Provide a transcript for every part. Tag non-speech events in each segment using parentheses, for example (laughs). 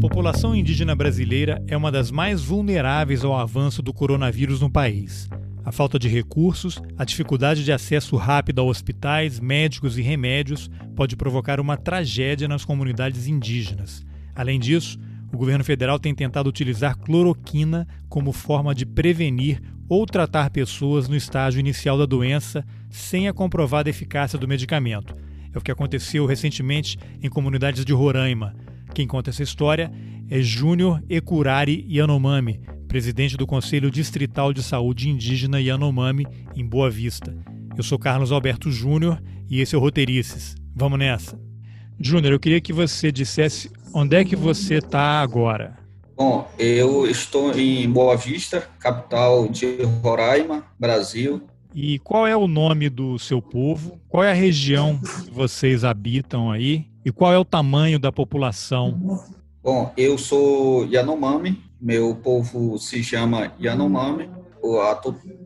população indígena brasileira é uma das mais vulneráveis ao avanço do coronavírus no país. A falta de recursos, a dificuldade de acesso rápido a hospitais, médicos e remédios pode provocar uma tragédia nas comunidades indígenas. Além disso, o governo federal tem tentado utilizar cloroquina como forma de prevenir ou tratar pessoas no estágio inicial da doença sem a comprovada eficácia do medicamento. É o que aconteceu recentemente em comunidades de Roraima. Quem conta essa história é Júnior Ecurari Yanomami, presidente do Conselho Distrital de Saúde Indígena Yanomami, em Boa Vista. Eu sou Carlos Alberto Júnior e esse é o Roteirices. Vamos nessa. Júnior, eu queria que você dissesse onde é que você está agora. Bom, eu estou em Boa Vista, capital de Roraima, Brasil. E qual é o nome do seu povo? Qual é a região que vocês habitam aí? E qual é o tamanho da população? Bom, eu sou Yanomami, meu povo se chama Yanomami. A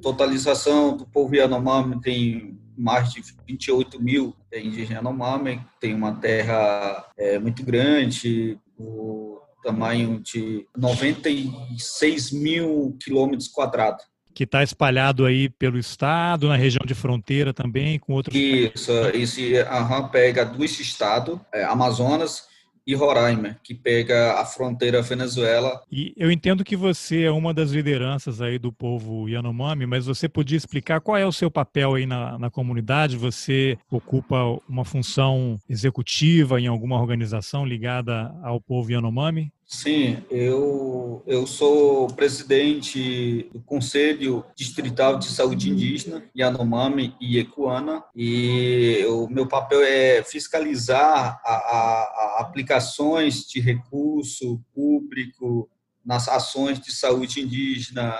totalização do povo Yanomami tem mais de 28 mil indígenas Yanomami, tem uma terra é, muito grande, o tamanho de 96 mil quilômetros quadrados que está espalhado aí pelo estado, na região de fronteira também, com outros. Isso, esse aham, pega dois estados, é, Amazonas e Roraima, que pega a fronteira Venezuela. E eu entendo que você é uma das lideranças aí do povo Yanomami, mas você podia explicar qual é o seu papel aí na, na comunidade? Você ocupa uma função executiva em alguma organização ligada ao povo Yanomami? Sim, eu, eu sou presidente do Conselho Distrital de Saúde Indígena, Yanomami e Ecuana, e o meu papel é fiscalizar a, a, a aplicações de recurso público nas ações de saúde indígena,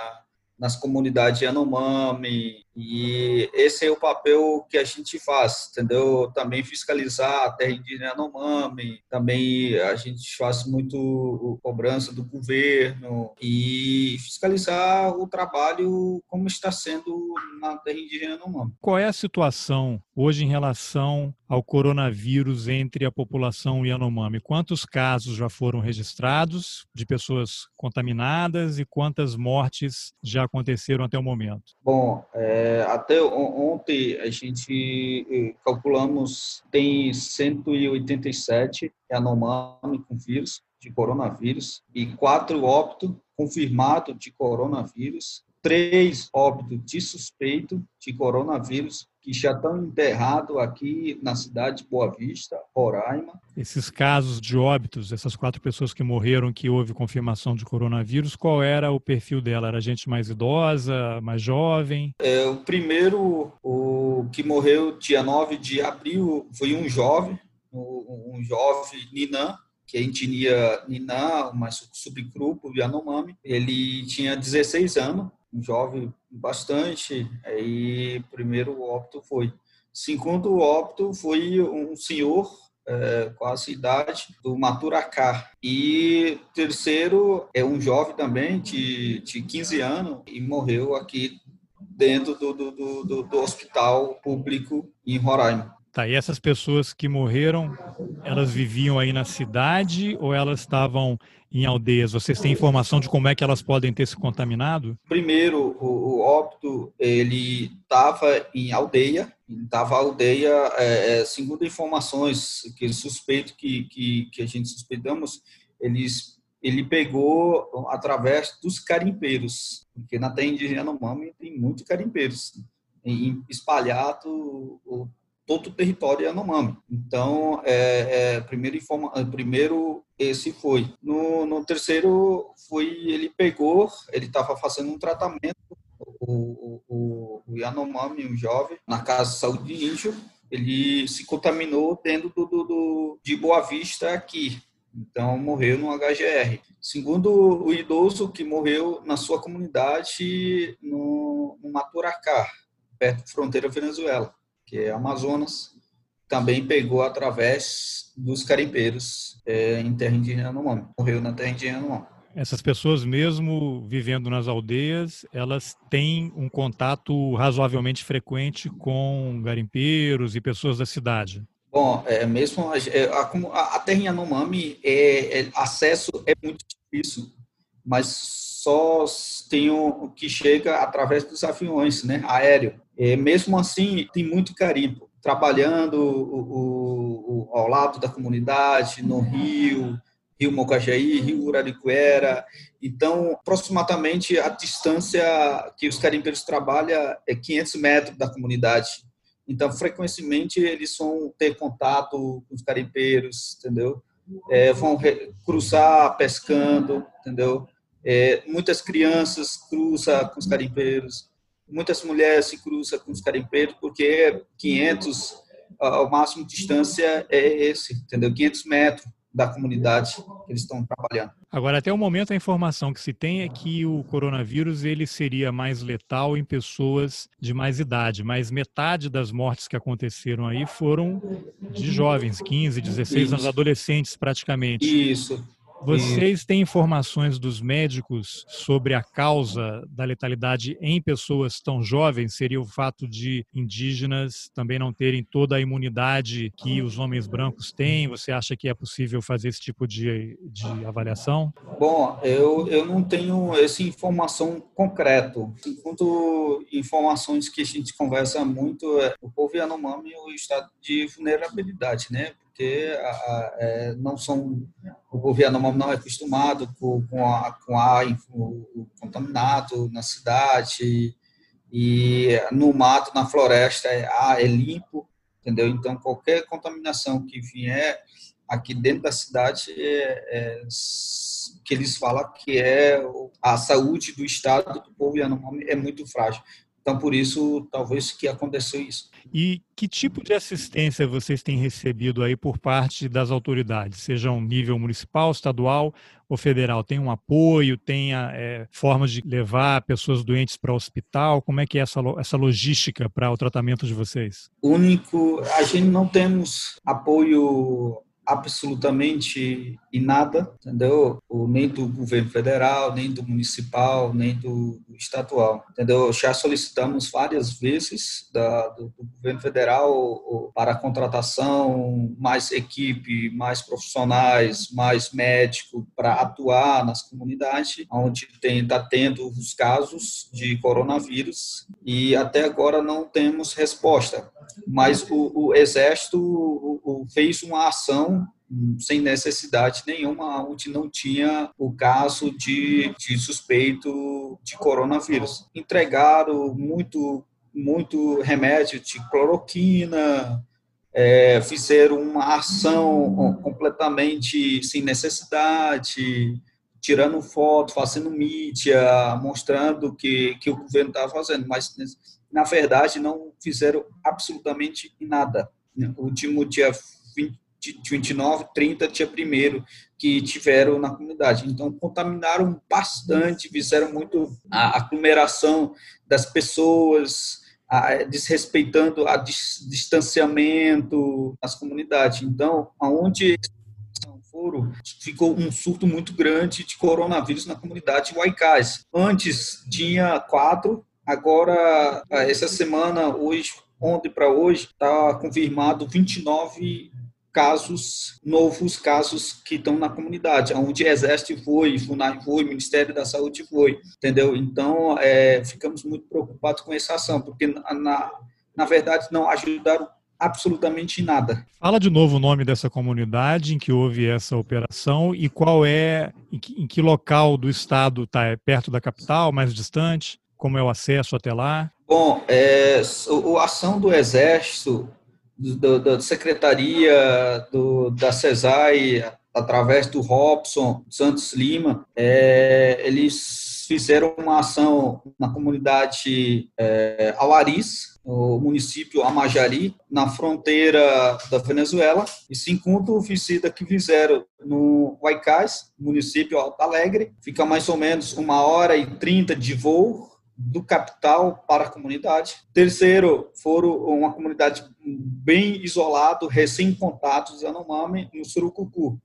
nas comunidades Yanomami, e esse é o papel que a gente faz, entendeu? Também fiscalizar a terra indígena Yanomami, também a gente faz muito cobrança do governo e fiscalizar o trabalho como está sendo na terra indígena Yanomami. Qual é a situação hoje em relação ao coronavírus entre a população Yanomami? Quantos casos já foram registrados de pessoas contaminadas e quantas mortes já aconteceram até o momento? Bom, é é, até ontem a gente eh, calculamos tem 187 Yanomami com vírus de coronavírus e quatro óbitos confirmados de coronavírus, três óbitos de suspeito de coronavírus que já estão enterrados aqui na cidade de Boa Vista, Roraima. Esses casos de óbitos, essas quatro pessoas que morreram, que houve confirmação de coronavírus, qual era o perfil dela? Era gente mais idosa, mais jovem? É, o primeiro, o que morreu dia 9 de abril, foi um jovem, um jovem Ninan, que é etnia Ninan, uma subgrupo Yanomami. Ele tinha 16 anos, jovem bastante, aí primeiro óbito foi. Segundo óbito foi um senhor é, a idade do Maturacá. E terceiro é um jovem também de, de 15 anos e morreu aqui dentro do, do, do, do hospital público em Roraima. Tá, e essas pessoas que morreram, elas viviam aí na cidade ou elas estavam em aldeias? Vocês têm informação de como é que elas podem ter se contaminado? Primeiro, o, o óbito, ele estava em aldeia, estava aldeia, é, é, segundo informações que suspeito que, que, que a gente suspeitamos, eles ele pegou através dos carimpeiros, porque na terra indígena Yanomami tem muitos carimpeiros espalhado todo o território Yanomami. Então, é, é, primeiro, informa, primeiro esse foi. No, no terceiro foi ele pegou, ele estava fazendo um tratamento, o, o, o Yanomami, um jovem, na casa de saúde de índio, ele se contaminou dentro do, do, do, de Boa Vista aqui. Então, morreu no HGR. Segundo o idoso que morreu na sua comunidade no, no Maturacá, perto da fronteira Venezuela que é Amazonas, também pegou através dos carimpeiros é, em terra indígena Yanomami. Morreu na terra indígena Yanomami. Essas pessoas, mesmo vivendo nas aldeias, elas têm um contato razoavelmente frequente com garimpeiros e pessoas da cidade. Bom, é, mesmo a, é, a, a terra em Yanomami, é, é, acesso é muito difícil, mas só tem o que chega através dos aviões, né, aéreo. É, mesmo assim, tem muito carimbo, trabalhando o, o, ao lado da comunidade, no rio, Rio Mocajaí, Rio Uraricuera. Então, aproximadamente a distância que os carimbeiros trabalham é 500 metros da comunidade. Então, frequentemente, eles vão ter contato com os carimbeiros, entendeu? É, vão cruzar pescando, entendeu? É, muitas crianças cruzam com os carimbeiros, muitas mulheres se cruzam com os carimbeiros, porque 500, o máximo distância é esse, entendeu? 500 metros da comunidade que eles estão trabalhando. Agora, até o momento, a informação que se tem é que o coronavírus ele seria mais letal em pessoas de mais idade, mas metade das mortes que aconteceram aí foram de jovens, 15, 16 Isso. anos, adolescentes praticamente. Isso. Vocês têm informações dos médicos sobre a causa da letalidade em pessoas tão jovens? Seria o fato de indígenas também não terem toda a imunidade que os homens brancos têm? Você acha que é possível fazer esse tipo de, de avaliação? Bom, eu, eu não tenho essa informação concreta. Enquanto informações que a gente conversa muito, é o povo Yanomami é o estado de vulnerabilidade, né? Porque a, a, é, não são o governo não é acostumado com, com, a, com ar contaminado na cidade e no mato, na floresta, é, ah, é limpo, entendeu? Então, qualquer contaminação que vier aqui dentro da cidade é, é que eles falam que é a saúde do estado do povo Yanomami é muito frágil. Então, por isso, talvez que aconteceu isso. E que tipo de assistência vocês têm recebido aí por parte das autoridades, seja um nível municipal, estadual ou federal? Tem um apoio, tem é, formas de levar pessoas doentes para o hospital? Como é que é essa, essa logística para o tratamento de vocês? Único, a gente não temos apoio absolutamente em nada, entendeu? Nem do governo federal, nem do municipal, nem do, estadual, entendeu? Já solicitamos várias vezes da, do, do, governo federal para a contratação, mais equipe, mais profissionais, mais médico para atuar nas comunidades, onde está tendo os casos de coronavírus e até agora não temos resposta. Mas o, o Exército o, o fez uma ação sem necessidade nenhuma, onde não tinha o caso de, de suspeito de coronavírus. Entregaram muito, muito remédio de cloroquina, é, fizeram uma ação completamente sem necessidade, tirando foto, fazendo mídia, mostrando que, que o governo estava fazendo, mas na verdade não fizeram absolutamente nada. O último dia 20, de 29, 30 tinha primeiro que tiveram na comunidade. Então, contaminaram bastante, fizeram muito a aglomeração das pessoas, a, desrespeitando a dis, distanciamento nas comunidades. Então, aonde foram, ficou um surto muito grande de coronavírus na comunidade de Waikais. Antes tinha quatro, agora, essa semana, hoje, ontem para hoje, está confirmado 29 casos, novos casos que estão na comunidade, onde Exército foi, FUNAI foi, Ministério da Saúde foi, entendeu? Então, é, ficamos muito preocupados com essa ação, porque, na, na verdade, não ajudaram absolutamente nada. Fala de novo o nome dessa comunidade em que houve essa operação e qual é, em que, em que local do estado está? É perto da capital, mais distante? Como é o acesso até lá? Bom, é, a ação do Exército do, da secretaria do, da CESAI, através do Robson Santos Lima, é, eles fizeram uma ação na comunidade é, Alariz, no município Amajari, na fronteira da Venezuela, e se encontra o visita que fizeram no Huaycás, município Alto Alegre, fica mais ou menos uma hora e trinta de voo do capital para a comunidade. Terceiro, foram uma comunidade bem isolado, recém-contatos Yanomami, no Surucucu.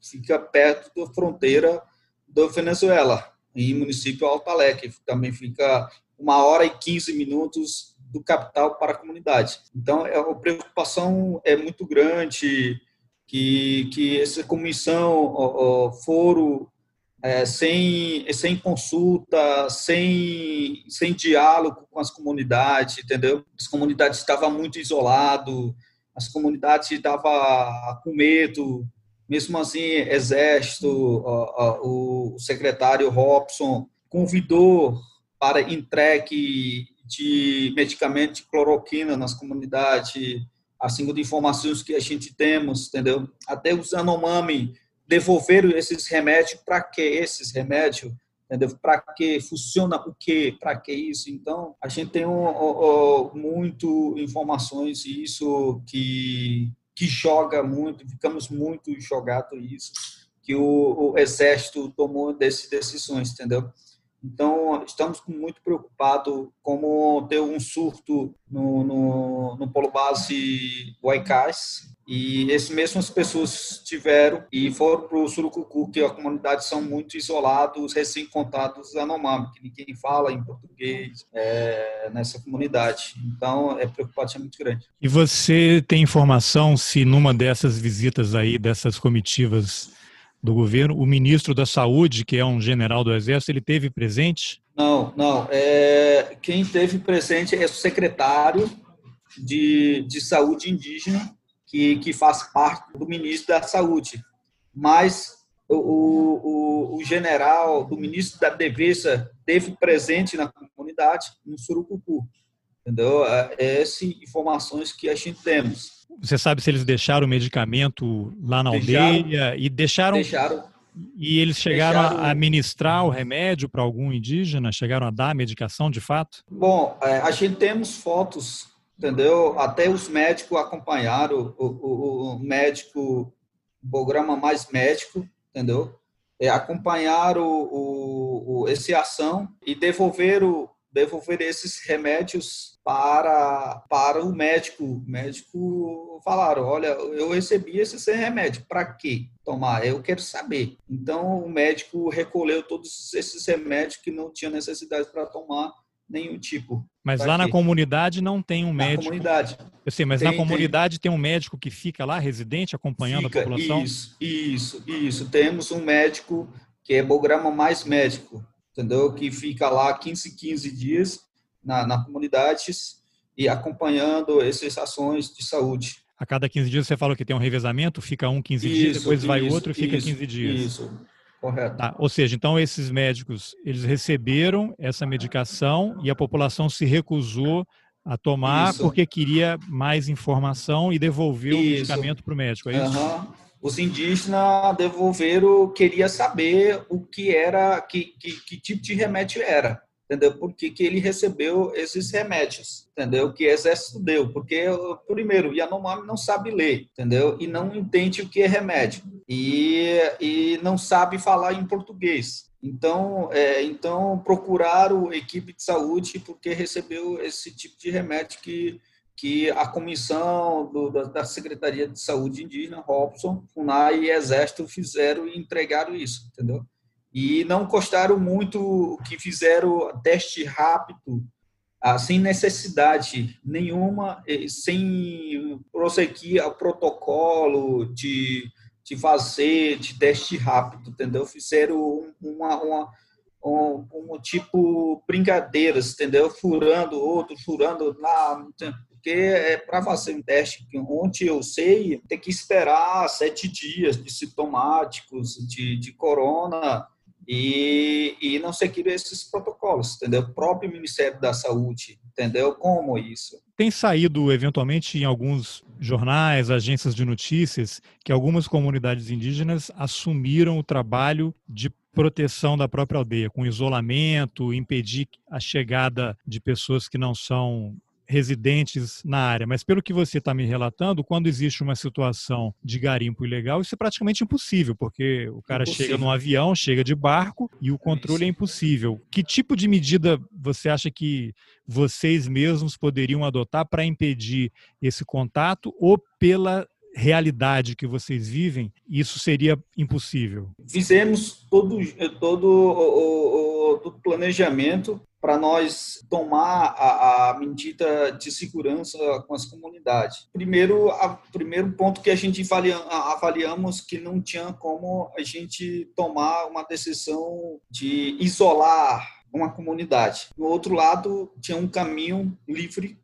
Fica perto da fronteira da Venezuela, em município Alto Alegre. Também fica uma hora e 15 minutos do capital para a comunidade. Então, é, a preocupação é muito grande que, que essa comissão, ó, foro é, sem, sem consulta, sem, sem diálogo com as comunidades, entendeu? As comunidades estavam muito isoladas, as comunidades estavam com medo, mesmo assim, Exército, o secretário Robson convidou para entregue de medicamento de cloroquina nas comunidades, assim de informações que a gente temos, entendeu? Até os Anomami devolveram esses remédios, para que esses remédios? Para que funciona o que? Para que isso? Então, a gente tem um, um, um, muito informações e isso que que joga muito, ficamos muito jogados isso que o, o exército tomou dessas decisões, entendeu? Então, estamos muito preocupados como ter um surto no, no, no polo base Waikais. E essas mesmas pessoas tiveram e foram para o Surucucu, que a comunidade são muito isolados, recém-contados Anomami, que ninguém fala em português é, nessa comunidade. Então, é preocupação muito grande. E você tem informação se numa dessas visitas aí, dessas comitivas, do governo. O ministro da Saúde, que é um general do Exército, ele teve presente? Não, não. É, quem teve presente é o secretário de, de Saúde Indígena, que, que faz parte do ministro da Saúde. Mas o, o, o general, do ministro da Defesa, teve presente na comunidade, no Surucucu. Entendeu? É, essas informações que a gente temos. Você sabe se eles deixaram o medicamento lá na deixaram, aldeia e deixaram. Deixaram. E eles chegaram deixaram, a administrar o remédio para algum indígena? Chegaram a dar a medicação de fato? Bom, é, a gente temos fotos, entendeu? Até os médicos acompanharam o, o, o médico, o programa mais médico, entendeu? É, acompanharam o, o, esse ação e devolveram devolver esses remédios para, para o médico. O médico falaram, olha, eu recebi esse remédio, para que tomar? Eu quero saber. Então, o médico recolheu todos esses remédios que não tinha necessidade para tomar nenhum tipo. Mas lá quê? na comunidade não tem um médico. Na comunidade. Eu sei, mas tem, na comunidade tem. tem. um médico que fica lá, residente, acompanhando fica, a população? Isso, isso, isso. Temos um médico que é programa mais médico entendeu? Que fica lá 15, 15 dias na, na comunidades e acompanhando essas ações de saúde. A cada 15 dias você falou que tem um revezamento, fica um 15 isso, dias, depois isso, vai outro e fica isso, 15 dias. Isso, correto. Tá, ou seja, então esses médicos, eles receberam essa medicação e a população se recusou a tomar porque queria mais informação e devolveu o medicamento para o médico, é isso? Uhum os indígenas devolveram, queria saber o que era, que, que, que tipo de remédio era, entendeu? Por que, que ele recebeu esses remédios, entendeu? Que o exército deu, porque, primeiro, Yanomami não sabe ler, entendeu? E não entende o que é remédio, e, e não sabe falar em português. Então, é, então procuraram equipe de saúde porque recebeu esse tipo de remédio que que a comissão do, da, Secretaria de Saúde Indígena, Robson, FUNAI e Exército fizeram e entregaram isso, entendeu? E não gostaram muito que fizeram teste rápido, ah, sem necessidade nenhuma, sem prosseguir o protocolo de, de fazer de teste rápido, entendeu? Fizeram uma, uma um, um, tipo brincadeiras, entendeu? Furando outro, furando lá, porque é para fazer um teste que ontem eu sei, tem que esperar sete dias de sintomáticos, de, de corona, e, e não seguir esses protocolos, entendeu? O próprio Ministério da Saúde, entendeu? Como isso? Tem saído, eventualmente, em alguns jornais, agências de notícias, que algumas comunidades indígenas assumiram o trabalho de proteção da própria aldeia, com isolamento, impedir a chegada de pessoas que não são residentes na área, mas pelo que você está me relatando, quando existe uma situação de garimpo ilegal, isso é praticamente impossível, porque o cara impossível. chega num avião, chega de barco e o controle é, é impossível. Que tipo de medida você acha que vocês mesmos poderiam adotar para impedir esse contato ou pela realidade que vocês vivem, isso seria impossível? Fizemos todo, todo todo o planejamento para nós tomar a, a, medida de segurança com as comunidades. Primeiro, o primeiro ponto que a gente avalia, avaliamos que não tinha como a gente tomar uma decisão de isolar uma comunidade. No outro lado, tinha um caminho livre,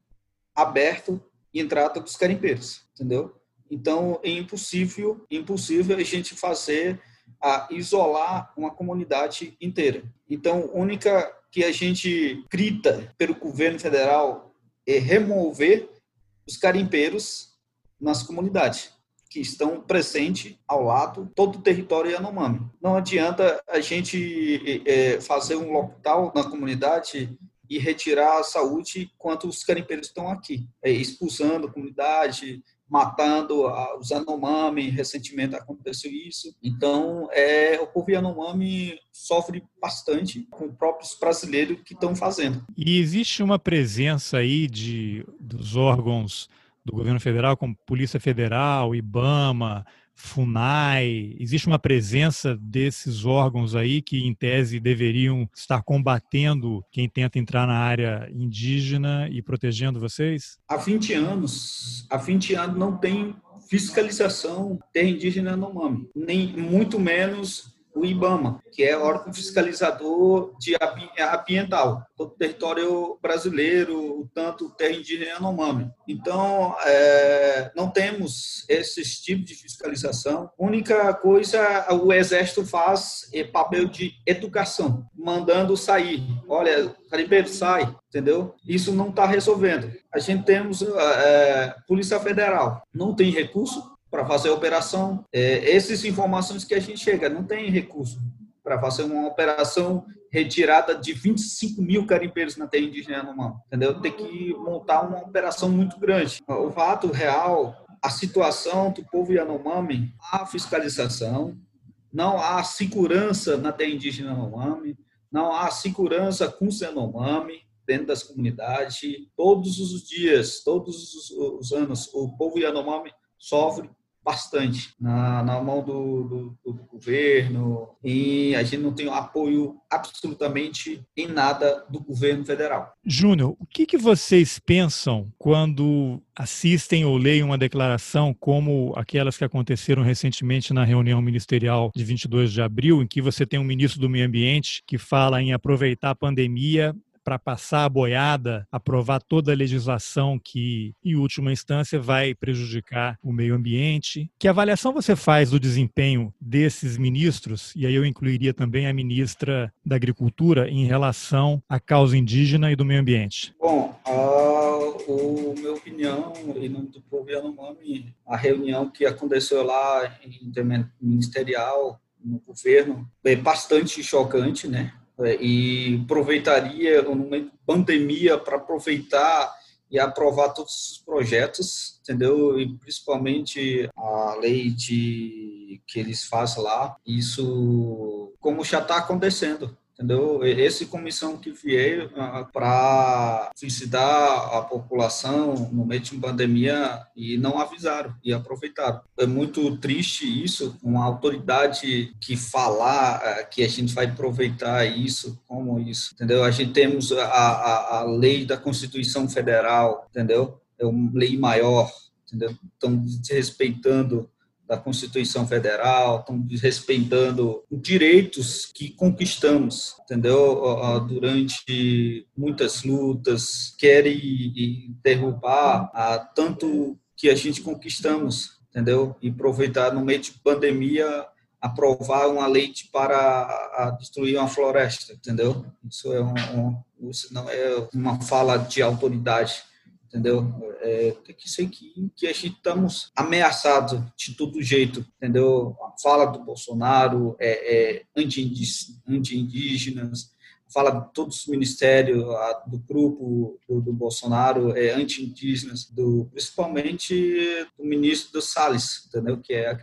aberto, e entrada dos carimpeiros, entendeu? Então, é impossível, impossível a gente fazer a isolar uma comunidade inteira. Então, a única que a gente grita pelo governo federal é remover os carimpeiros nas comunidades que estão presentes ao lado todo o território Yanomami. Não adianta a gente é, fazer um lockdown na comunidade e retirar a saúde enquanto os carimpeiros estão aqui, é, expulsando a comunidade, matando os Yanomami, recentemente aconteceu isso. Então, é, o povo Yanomami sofre bastante com os próprios brasileiros que estão fazendo. E existe uma presença aí de, dos órgãos do governo federal, como Polícia Federal, IBAMA, FUNAI, existe uma presença desses órgãos aí que, em tese, deveriam estar combatendo quem tenta entrar na área indígena e protegendo vocês? Há 20 anos, há 20 anos não tem fiscalização terra indígena no MAMI, nem muito menos o IBAMA, que é órgão fiscalizador de ambiental, todo o território brasileiro, tanto terra indígena e Yanomami. Então, é, não temos esses tipos de fiscalização. Única coisa o Exército faz é papel de educação, mandando sair. Olha, Caribeiro, sai, entendeu? Isso não está resolvendo. A gente temos é, Polícia Federal, não tem recurso, para fazer a operação. É, essas informações que a gente chega, não tem recurso para fazer uma operação retirada de 25 mil carimpeiros na terra indígena Yanomami, entendeu? Tem que montar uma operação muito grande. O fato real, a situação do povo Yanomami, a fiscalização, não há segurança na terra indígena Yanomami, não há segurança com os Yanomami, dentro das comunidades. Todos os dias, todos os anos, o povo Yanomami sofre bastante na, na mão do, do, do, governo e a gente não tem apoio absolutamente em nada do governo federal. Júnior, o que, que vocês pensam quando assistem ou leem uma declaração como aquelas que aconteceram recentemente na reunião ministerial de 22 de abril, em que você tem um ministro do Meio Ambiente que fala em aproveitar a pandemia para passar a boiada, aprovar toda a legislação que, em última instância, vai prejudicar o meio ambiente. Que avaliação você faz do desempenho desses ministros, e aí eu incluiria também a ministra da Agricultura, em relação à causa indígena e do meio ambiente? Bom, a o minha opinião, em nome do povo Yanomami, a reunião que aconteceu lá em ministerial, no governo, é bastante chocante, né? É, e aproveitaria de pandemia para aproveitar e aprovar todos os projetos, entendeu? E principalmente a lei de que eles fazem lá, isso como já está acontecendo, entendeu? Esse comissão que veio ah, para visitar a população no meio de uma pandemia e não avisaram e aproveitaram. É muito triste isso, uma autoridade que falar ah, que a gente vai aproveitar isso, como isso, entendeu? A gente temos a, a, a lei da Constituição Federal, entendeu? É uma lei maior, entendeu? Estão desrespeitando da Constituição Federal, estão desrespeitando direitos que conquistamos, entendeu? Durante muitas lutas, querem derrubar tanto que a gente conquistamos, entendeu? E aproveitar no meio de pandemia aprovar uma lei para destruir uma floresta, entendeu? Isso é um, um isso não é uma fala de autoridade entendeu? É, tem que ser que, que a gente estamos ameaçados de todo jeito, entendeu? A fala do Bolsonaro é, é anti-indígenas, fala de todos os ministérios do grupo do, do Bolsonaro é, anti-indígenas, principalmente do ministro do Salles, entendeu? Que é,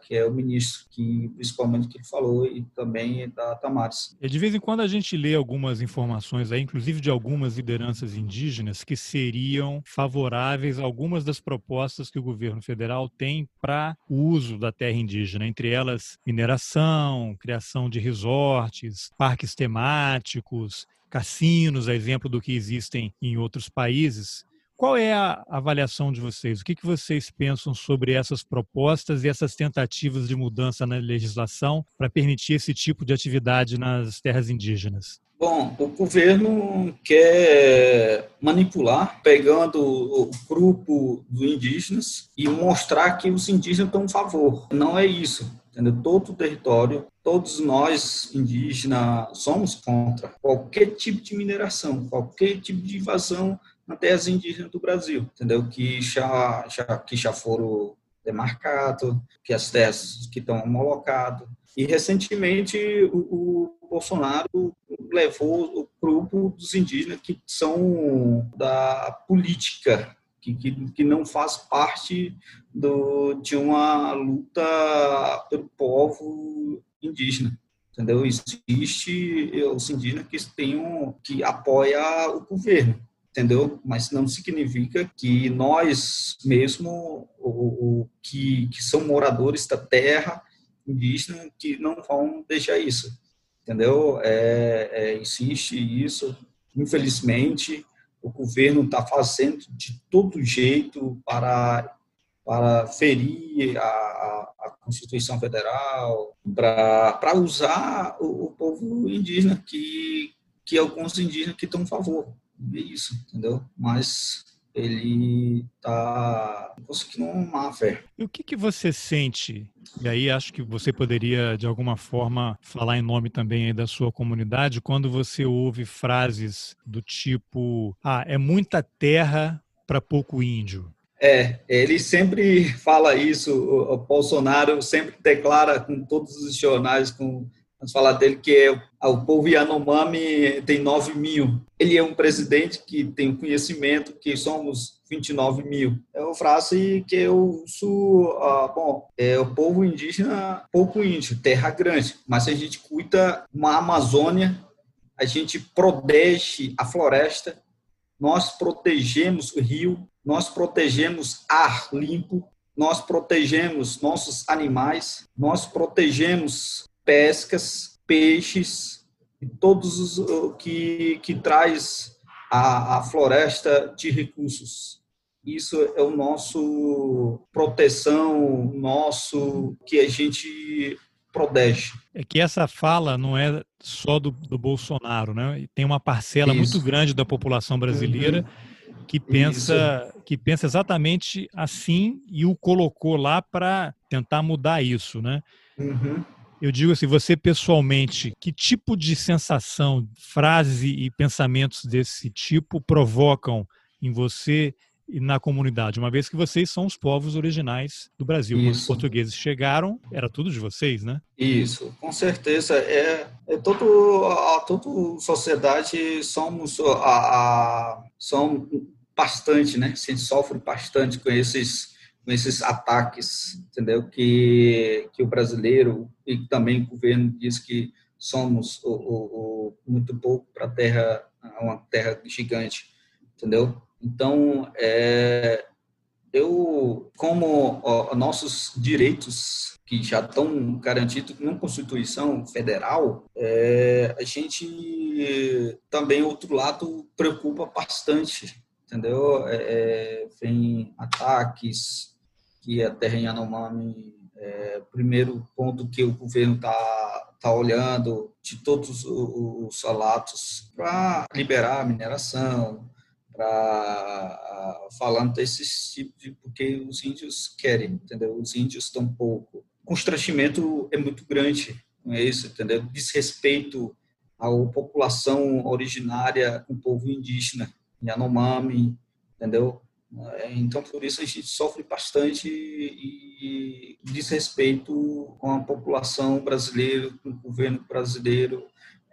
que é o ministro que principalmente que ele falou e também da Tamares. E de vez em quando a gente lê algumas informações aí, inclusive de algumas lideranças indígenas que seriam favoráveis a algumas das propostas que o governo federal tem para o uso da terra indígena, entre elas mineração, criação de resorts, parques temáticos turísticos, cassinos, a exemplo do que existem em outros países. Qual é a avaliação de vocês? O que, que vocês pensam sobre essas propostas e essas tentativas de mudança na legislação para permitir esse tipo de atividade nas terras indígenas? Bom, o governo quer manipular, pegando o grupo dos indígenas e mostrar que os indígenas estão a favor. Não é isso. Entendeu? Todo o território, todos nós indígenas somos contra qualquer tipo de mineração, qualquer tipo de invasão na terras indígenas do Brasil, entendeu? Que já, já, que já foram demarcados, que as terras que estão homologadas. E recentemente o, o Bolsonaro levou o grupo dos indígenas que são da política, que, que, que não faz parte do, de uma luta pelo povo indígena entendeu? Existe os indígenas que tenham que apoia o governo, entendeu? Mas não significa que nós mesmo, o, que, que são moradores da terra indígena, que não vão deixar isso, entendeu? É, é, existe isso, infelizmente, o governo está fazendo de todo jeito para para ferir a, a, Constituição Federal, para usar o, o povo indígena que que alguns indígenas que estão a favor, é isso, entendeu? Mas ele está conseguindo uma fé. E o que, que você sente? E aí acho que você poderia, de alguma forma, falar em nome também da sua comunidade, quando você ouve frases do tipo: ah, é muita terra para pouco índio. É, ele sempre fala isso, o Bolsonaro sempre declara com todos os jornais, com Vamos falar dele que é o povo Yanomami tem 9 mil. Ele é um presidente que tem conhecimento que somos 29 mil. É uma frase que eu uso, ah, bom, é o povo indígena, pouco índio, terra grande, mas a gente cuida uma Amazônia, a gente protege a floresta, nós protegemos o rio, nós protegemos ar limpo, nós protegemos nossos animais, nós protegemos pescas, peixes e todos os que, que traz a, a floresta de recursos. Isso é o nosso proteção, nosso que a gente protege. É que essa fala não é só do, do Bolsonaro, né? Tem uma parcela Isso. muito grande da população brasileira uhum. que pensa. Que pensa exatamente assim e o colocou lá para tentar mudar isso, né? Uhum. Eu digo assim, você pessoalmente, que tipo de sensação, frases e pensamentos desse tipo provocam em você e na comunidade, uma vez que vocês são os povos originais do Brasil. Isso. Quando os portugueses chegaram, era tudo de vocês, né? Isso, com certeza. É, é todo, a toda sociedade somos a, a, são bastante, né? Gente sofre bastante com esses com esses ataques, entendeu? Que, que o brasileiro e também o governo diz que somos o, o, o muito pouco para a terra, uma terra gigante, entendeu? Então, é, eu, como ó, nossos direitos que já estão garantidos na Constituição Federal, é, a gente também, outro lado, preocupa bastante, entendeu? É, é vem ataques, que a terra em Yanomami, é, primeiro ponto que o governo está tá olhando de todos os salatos para liberar a mineração, para falando desses tipos de porque os índios querem, entendeu? Os índios estão pouco. O constrangimento é muito grande com isso, entendeu? Desrespeito à população originária, o povo indígena, Yanomami, entendeu? É, então, por isso, a gente sofre bastante e desrespeito com a população brasileira, com o governo brasileiro,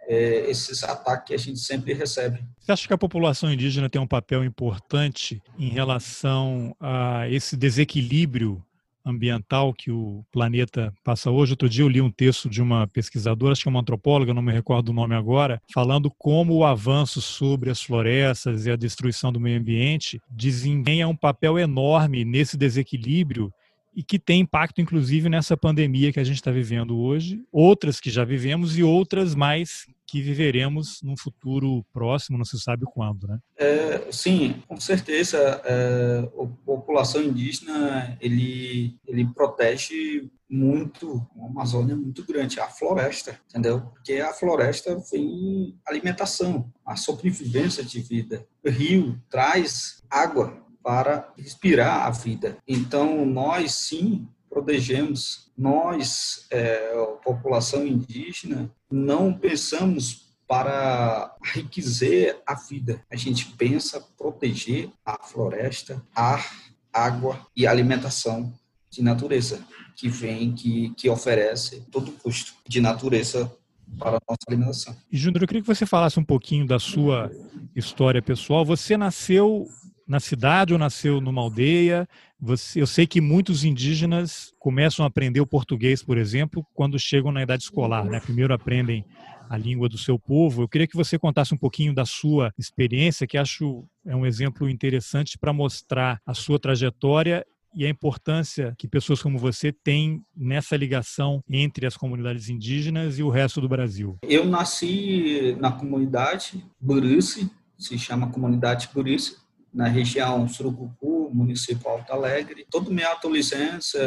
é, esses ataques que a gente sempre recebe. Você acha que a população indígena tem um papel importante em relação a esse desequilíbrio ambiental que o planeta passa hoje. Outro dia eu li um texto de uma pesquisadora, acho que é uma antropóloga, não me recordo o nome agora, falando como o avanço sobre as florestas e a destruição do meio ambiente desempenha um papel enorme nesse desequilíbrio e que tem impacto, inclusive, nessa pandemia que a gente está vivendo hoje, outras que já vivemos e outras mais que viveremos num futuro próximo, não se sabe quando, né? É, sim, com certeza. É, a população indígena ele ele protege muito uma Amazônia muito grande, a floresta, entendeu? Porque a floresta vem alimentação, a sobrevivência de vida. O rio traz água para respirar a vida. Então nós sim protegemos nós, é, população indígena, não pensamos para enriquecer a vida. A gente pensa proteger a floresta, ar, água e alimentação de natureza que vem, que, que oferece todo custo de natureza para a nossa alimentação. E Júnior, eu queria que você falasse um pouquinho da sua história pessoal. Você nasceu na cidade ou nasceu numa aldeia? Você, eu sei que muitos indígenas começam a aprender o português, por exemplo, quando chegam na idade escolar. Né? Primeiro aprendem a língua do seu povo. Eu queria que você contasse um pouquinho da sua experiência, que acho é um exemplo interessante para mostrar a sua trajetória e a importância que pessoas como você têm nessa ligação entre as comunidades indígenas e o resto do Brasil. Eu nasci na comunidade Burice, se chama comunidade Burice, na região Surucucu, município Alto Alegre. Toda minha adolescência,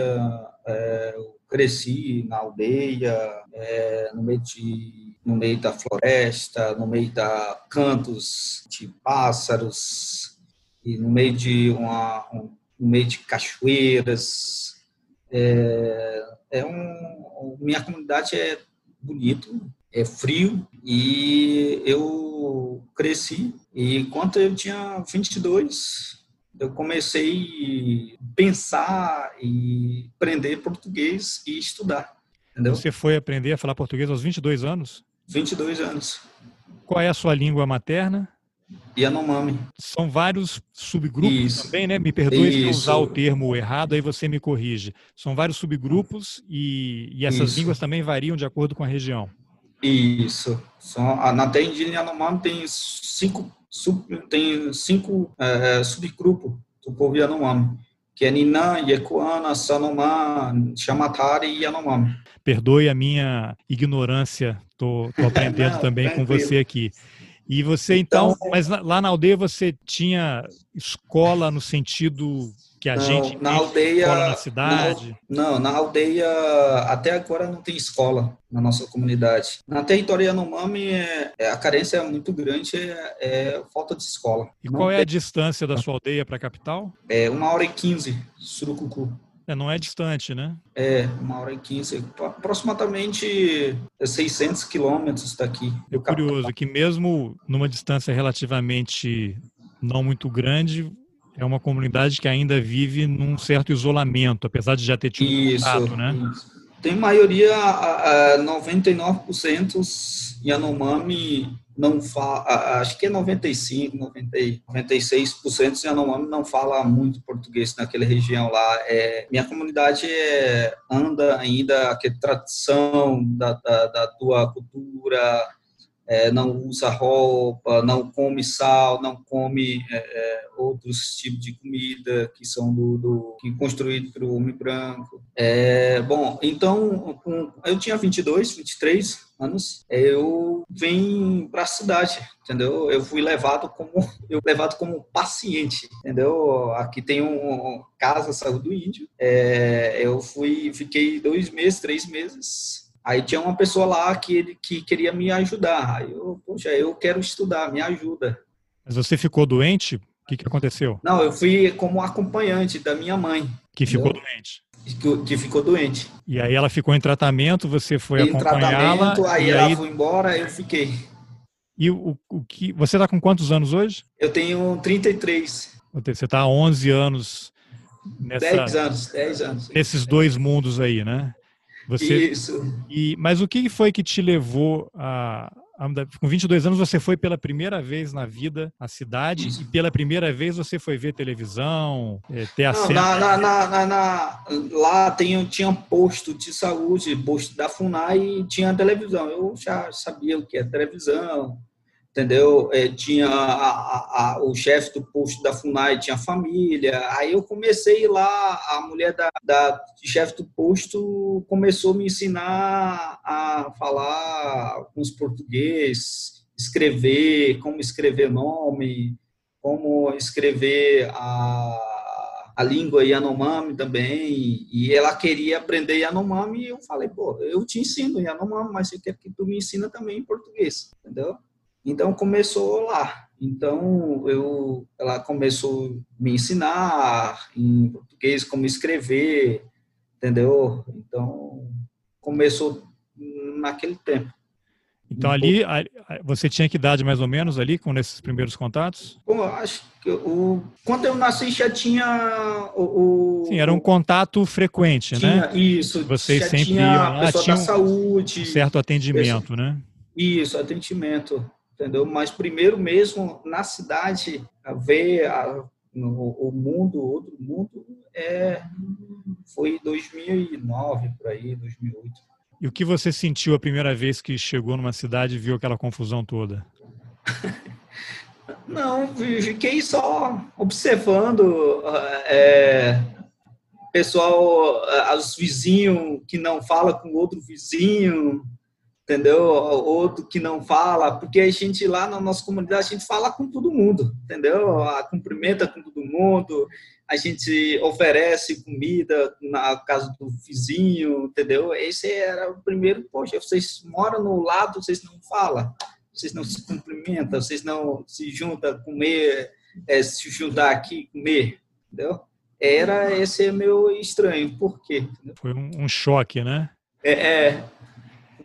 é, eu cresci na aldeia, é, no meio de no meio da floresta, no meio da cantos de pássaros e no meio de uma um, no meio de cachoeiras. É, é um, minha comunidade é bonito, é frio e eu cresci e quando eu tinha 22 eu comecei a pensar e aprender português e estudar. Entendeu? Você foi aprender a falar português aos 22 anos? 22 anos. Qual é a sua língua materna? Yanomami. São vários subgrupos Isso. também, né? Me perdoe se eu usar o termo errado, aí você me corrige. São vários subgrupos e, e essas Isso. línguas também variam de acordo com a região. Isso. São, na terra indígena Yanomami tem cinco, sub, tem cinco é, subgrupos do povo Yanomami, que é Ninã, Yekuana, Sanomá, Chamatari e Yanomami. Perdoe a minha ignorância, estou (laughs) aprendendo Não, também tranquilo. com você aqui. E você então, então, mas lá na aldeia você tinha escola no sentido que a não, gente na aldeia escola na cidade? Não, não, na aldeia até agora não tem escola na nossa comunidade. Na território Yanomami é, é, a carência é muito grande, é, é falta de escola. E não qual é tem... a distância da sua aldeia para a capital? É uma hora e quinze, Surucucu. É, não é distante, né? É, uma hora e quinze. Aproximadamente 600 quilômetros daqui. É curioso que mesmo numa distância relativamente não muito grande, é uma comunidade que ainda vive num certo isolamento, apesar de já ter tido isso, contato, né? Isso. Tem maioria, 99% Yanomami não fala, acho que é 95, 90, 96% de Yanomami não fala muito português naquela região lá. É, minha comunidade é, anda ainda aquela tradição da, da, da tua cultura, é, não usa roupa, não come sal, não come é, é outros tipos de comida que são do, do que construído pelo homem branco. É, bom, então eu tinha 22, 23 anos, eu vim para a cidade, entendeu? Eu fui levado como (laughs) eu levado como paciente, entendeu? Aqui tem um casa saúde do índio. É, eu fui, fiquei dois meses, três meses Aí tinha uma pessoa lá que ele que queria me ajudar. Aí eu, poxa, eu quero estudar, me ajuda. Mas você ficou doente? O que, que aconteceu? Não, eu fui como acompanhante da minha mãe. Que ficou doente. Que, que, ficou doente. E aí ela ficou em tratamento, você foi acompanhá-la. Aí ela aí... foi embora, eu fiquei. E o, o que você está com quantos anos hoje? Eu tenho 33. Você está há 11 anos nessa, 10 anos, 10 anos. Nesses dois mundos aí, né? Você, Isso. E, mas o que foi que te levou a, Com 22 anos, você foi pela primeira vez na vida à cidade Isso. e pela primeira vez você foi ver televisão, é, ter acesso. Não, na, na, na, lá tem, tinha um posto de saúde, posto da FUNAI e tinha televisão. Eu já sabia o que é televisão, entendeu? É, tinha a, a, a, o chefe do posto da FUNAI, tinha família. Aí eu comecei lá, a mulher da, da chefe do posto começou a me ensinar a falar com os português, escrever, como escrever nome, como escrever a a língua Yanomami também, e ela queria aprender Yanomami, e eu falei, pô, eu te ensino Yanomami, mas eu quero que tu me ensina também em português, entendeu? Então começou lá. Então eu, ela começou a me ensinar em português como escrever, entendeu? Então começou naquele tempo. Então ali você tinha que idade mais ou menos ali com esses primeiros contatos? Acho que o quando eu nasci já tinha o, Sim, era um contato frequente, tinha, né? Isso. Vocês sempre iam lá, tinha da saúde, um certo atendimento, né? Isso, atendimento, entendeu? Mas primeiro mesmo na cidade ver a, no, o mundo, outro mundo é foi 2009 por aí, 2008. E o que você sentiu a primeira vez que chegou numa cidade e viu aquela confusão toda? (laughs) Não, fiquei só observando é, pessoal, os vizinhos que não fala com outro vizinho, entendeu? Outro que não fala, porque a gente lá na nossa comunidade a gente fala com todo mundo, entendeu? A cumprimenta com todo mundo, a gente oferece comida na casa do vizinho, entendeu? Esse era o primeiro, poxa, vocês moram no lado, vocês não falam, vocês não se cumprimentam, vocês não se juntam comer, é, se juntar aqui comer, entendeu? Era esse meu estranho, por quê? Foi um, um, choque, né? É, é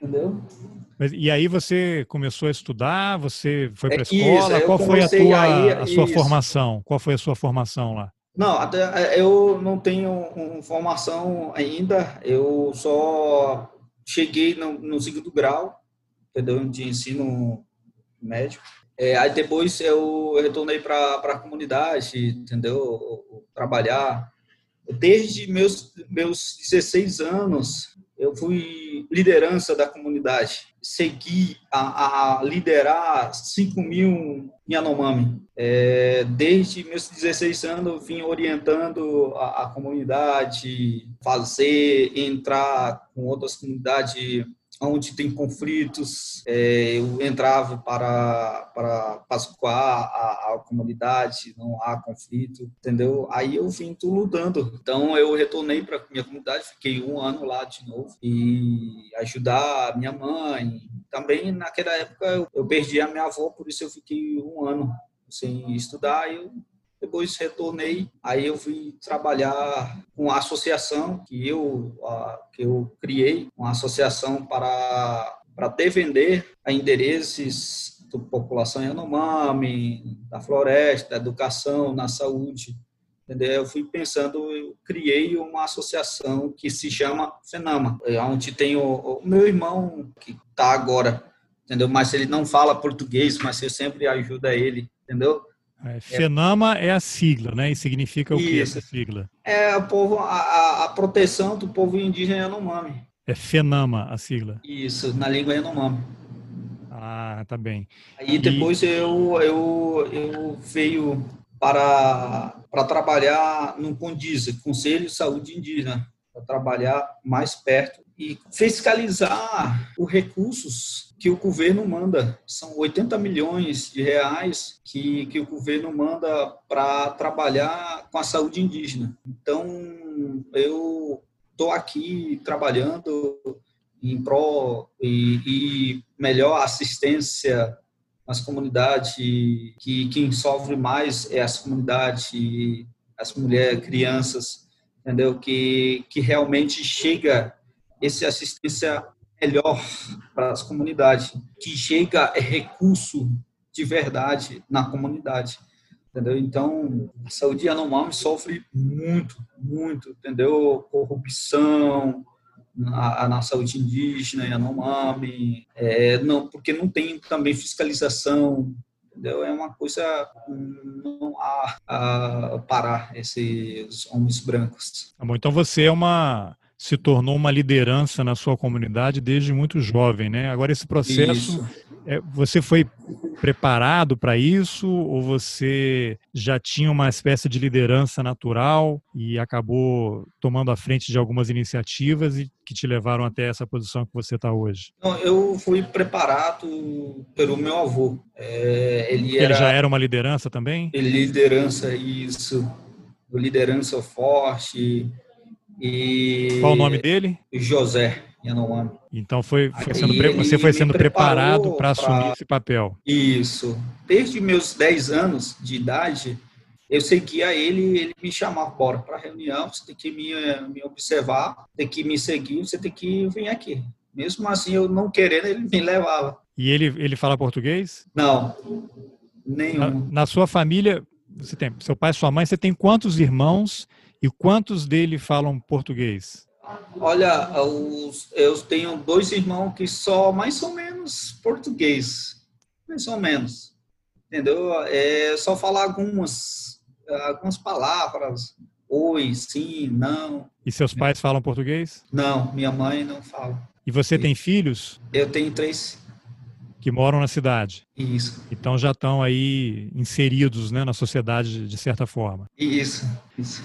entendeu? Mas, e aí você começou a estudar, você foi para a é, escola, qual foi a tua aí, a sua isso. formação? Qual foi a sua formação lá? Não, até é, eu não tenho formação ainda. Eu só cheguei no, no segundo grau, entendeu? De ensino médio. É, aí depois eu retornei para a comunidade, entendeu? Trabalhar. Desde meus meus 16 anos, eu fui liderança da comunidade, segui a, a liderar 5 mil Yanomami. É, desde meus 16 anos, eu vim orientando a, a comunidade, fazer, entrar com outras comunidades onde tem conflitos, é, eu entrava para, para pascoar a, a, comunidade, não há conflito, entendeu? Aí eu vim lutando. Então eu retornei para minha comunidade, fiquei um ano lá de novo e ajudar minha mãe. Também naquela época eu, eu perdi a minha avó, por isso eu fiquei um ano sem estudar. Eu depois retornei, aí eu fui trabalhar com a associação que eu, que eu criei, uma associação para, para defender a endereços da população Yanomami, da floresta, da educação, na saúde. Entendeu? Eu fui pensando, eu criei uma associação que se chama FENAMA, onde tem o, o meu irmão que está agora, entendeu? Mas ele não fala português, mas eu sempre ajudo ele, entendeu? É, FENAMA é a sigla, né? E significa o que essa sigla? É o povo, a, a, proteção do povo indígena Yanomami. É FENAMA a sigla? Isso, na língua Yanomami. Ah, tá bem. Aí depois e... eu, eu, eu veio para, para trabalhar no CONDISA, Conselho de Saúde Indígena, para trabalhar mais perto e fiscalizar os recursos que o governo manda. São 80 milhões de reais que, que o governo manda para trabalhar com a saúde indígena. Então, eu estou aqui trabalhando em pró e, e, melhor assistência nas comunidades que quem sofre mais é as comunidades as mulheres crianças entendeu que que realmente chega essa assistência melhor para as comunidades, que chega é recurso de verdade na comunidade, entendeu? Então, a saúde Yanomami sofre muito, muito, entendeu? Corrupção na, na saúde indígena Yanomami, é, não, porque não tem também fiscalização, entendeu? É uma coisa não há a parar esses homens brancos. Bom, então você é uma se tornou uma liderança na sua comunidade desde muito jovem, né? Agora esse processo. É, você foi preparado para isso ou você já tinha uma espécie de liderança natural e acabou tomando a frente de algumas iniciativas e que te levaram até essa posição que você está hoje? Não, eu fui preparado pelo meu avô. É, ele, era, ele já era uma liderança também? Ele liderança isso, liderança forte e. Qual o nome dele? José. Yanomami. Então foi, foi sendo, você foi sendo preparado para assumir esse papel. Isso. Desde meus 10 anos de idade, eu seguia ele, ele me chamava, bora para reunião, você tem que me, me observar, tem que me seguir, você tem que vir aqui. Mesmo assim, eu não querendo, ele me levava. E ele, ele fala português? Não, nenhum. Na, na sua família, você tem seu pai e sua mãe, você tem quantos irmãos e quantos dele falam português? Olha, os, eu tenho dois irmãos que só mais ou menos português, mais ou menos, entendeu? É só falar algumas, algumas palavras, oi, sim, não. E seus pais falam português? Não, minha mãe não fala. E você tem filhos? Eu tenho três. Que moram na cidade? Isso. Então já estão aí inseridos né, na sociedade de certa forma? Isso, isso.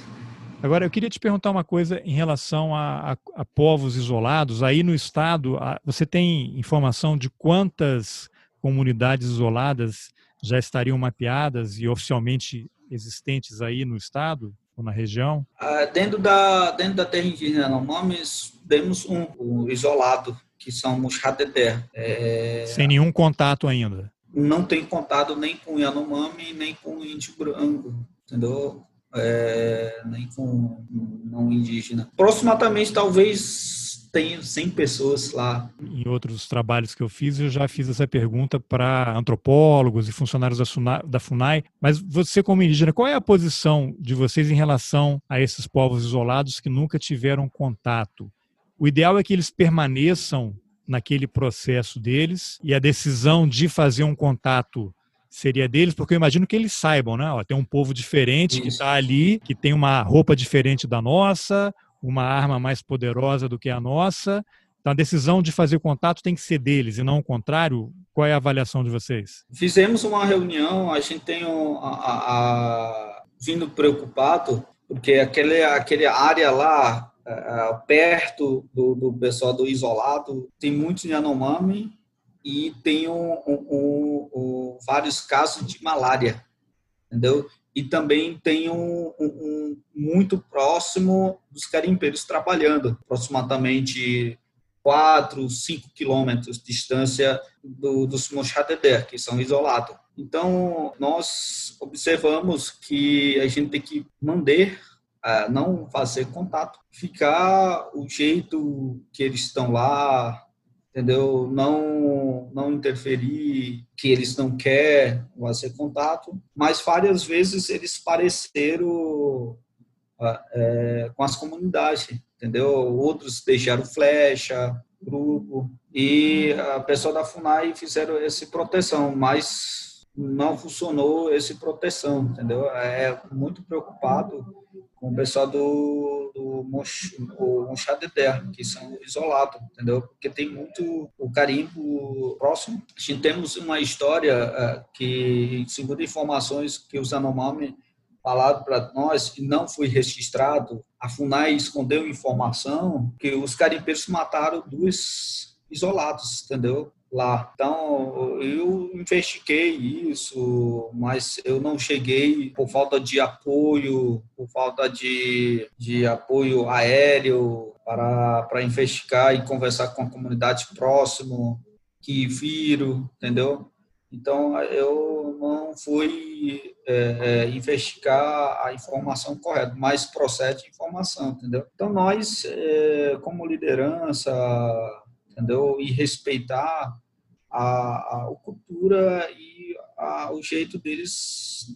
Agora, eu queria te perguntar uma coisa em relação a, a, a povos isolados. Aí no estado, você tem informação de quantas comunidades isoladas já estariam mapeadas e oficialmente existentes aí no estado ou na região? Ah, dentro, da, dentro da terra indígena Nomames, temos um, um, isolado, que são os Hateder. É... Sem nenhum contato ainda? Não tem contato nem com Yanomami, nem com índio branco, entendeu? É, nem com não indígena. Aproximadamente, talvez tenha 100 pessoas lá. Em outros trabalhos que eu fiz, eu já fiz essa pergunta para antropólogos e funcionários da FUNAI, mas você como indígena, qual é a posição de vocês em relação a esses povos isolados que nunca tiveram contato? O ideal é que eles permaneçam naquele processo deles e a decisão de fazer um contato seria deles, porque eu imagino que eles saibam, né? Ó, tem um povo diferente Isso. que está ali, que tem uma roupa diferente da nossa, uma arma mais poderosa do que a nossa. Então a decisão de fazer contato tem que ser deles e não o contrário. Qual é a avaliação de vocês? Fizemos uma reunião, a gente tem um, a, a, a, vindo preocupado, porque aquele, aquele área lá, perto do, do pessoal do isolado, tem muitos Yanomami e tem um, um, um, vários casos de malária, entendeu? E também tem um, muito próximo dos carimpeiros trabalhando, aproximadamente 4, 5 quilômetros de distância do, dos Mochadeder, que são isolados. Então, nós observamos que a gente tem que manter, uh, não fazer contato, ficar o jeito que eles estão lá, entendeu? Não, não interferir que eles não querem fazer contato, mas várias vezes eles pareceram ah, é, com as comunidades, entendeu? Outros deixaram flecha, grupo, e a pessoa da FUNAI fizeram essa proteção, mas não funcionou essa proteção, entendeu? É muito preocupado com o pessoal do, do Monchadeder, que são isolados, entendeu? Porque tem muito o carimbo próximo. A gente temos uma história uh, que, segundo informações que os Anomami falaram para nós, que não foi registrado, a FUNAI escondeu informação que os carimpeiros mataram dois isolados, entendeu? Lá. Então, eu investiguei isso, mas eu não cheguei por falta de apoio, por falta de, de apoio aéreo para, para investigar e conversar com a comunidade próximo que viram, entendeu? Então, eu não fui é, é, investigar a informação correta, mas procede informação, entendeu? Então, nós, é, como liderança, entendeu? E respeitar a, a, cultura e a, o jeito deles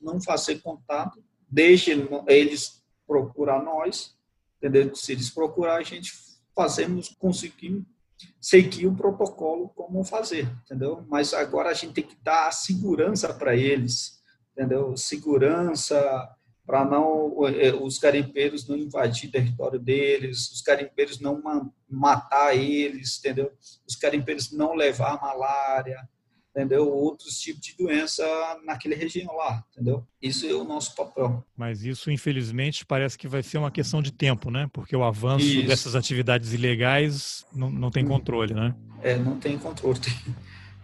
não fazer contato, deixe eles procurar nós, entendeu? Se eles procurar, a gente fazemos, conseguimos seguir o protocolo como fazer, entendeu? Mas agora a gente tem que dar segurança para eles, entendeu? Segurança para não é, os garimpeiros não invadir território deles, os garimpeiros não matar eles, entendeu? Os garimpeiros não levar malária, entendeu? Outros tipos de doença naquela região lá, entendeu? Isso é o nosso papel. Mas isso, infelizmente, parece que vai ser uma questão de tempo, né? Porque o avanço isso. dessas atividades ilegais não, não tem controle, né? É, não tem controle. (laughs)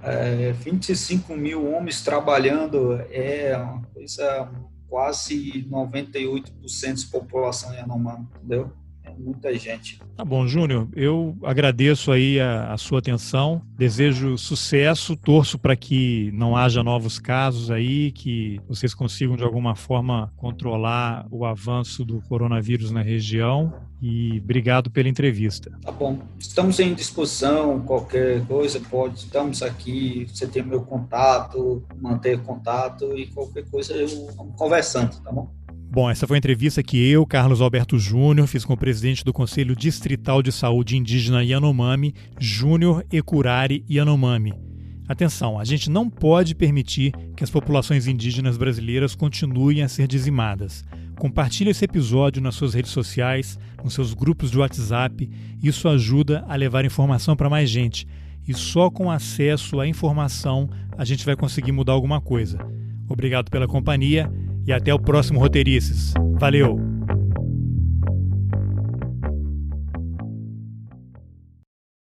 É, 25 mil homens trabalhando é uma coisa quase 98% de população Yanomami, entendeu? Muita gente. Tá bom, Júnior, eu agradeço aí a, a, sua atenção, desejo sucesso, torço para que não haja novos casos aí, que vocês consigam de alguma forma controlar o avanço do coronavírus na região e obrigado pela entrevista. Tá bom. Estamos em disposição, qualquer coisa pode, estamos aqui, você tem meu contato, manter contato e qualquer coisa eu vamos conversando, tá bom? Bom, essa foi a entrevista que eu, Carlos Alberto Júnior, fiz com o presidente do Conselho Distrital de Saúde Indígena Yanomami, Júnior Ecurari Yanomami. Atenção, a gente não pode permitir que as populações indígenas brasileiras continuem a ser dizimadas. Compartilhe esse episódio nas suas redes sociais, nos seus grupos de WhatsApp. Isso ajuda a levar informação para mais gente. E só com acesso à informação a gente vai conseguir mudar alguma coisa. Obrigado pela companhia e até o próximo Roteirices. Valeu!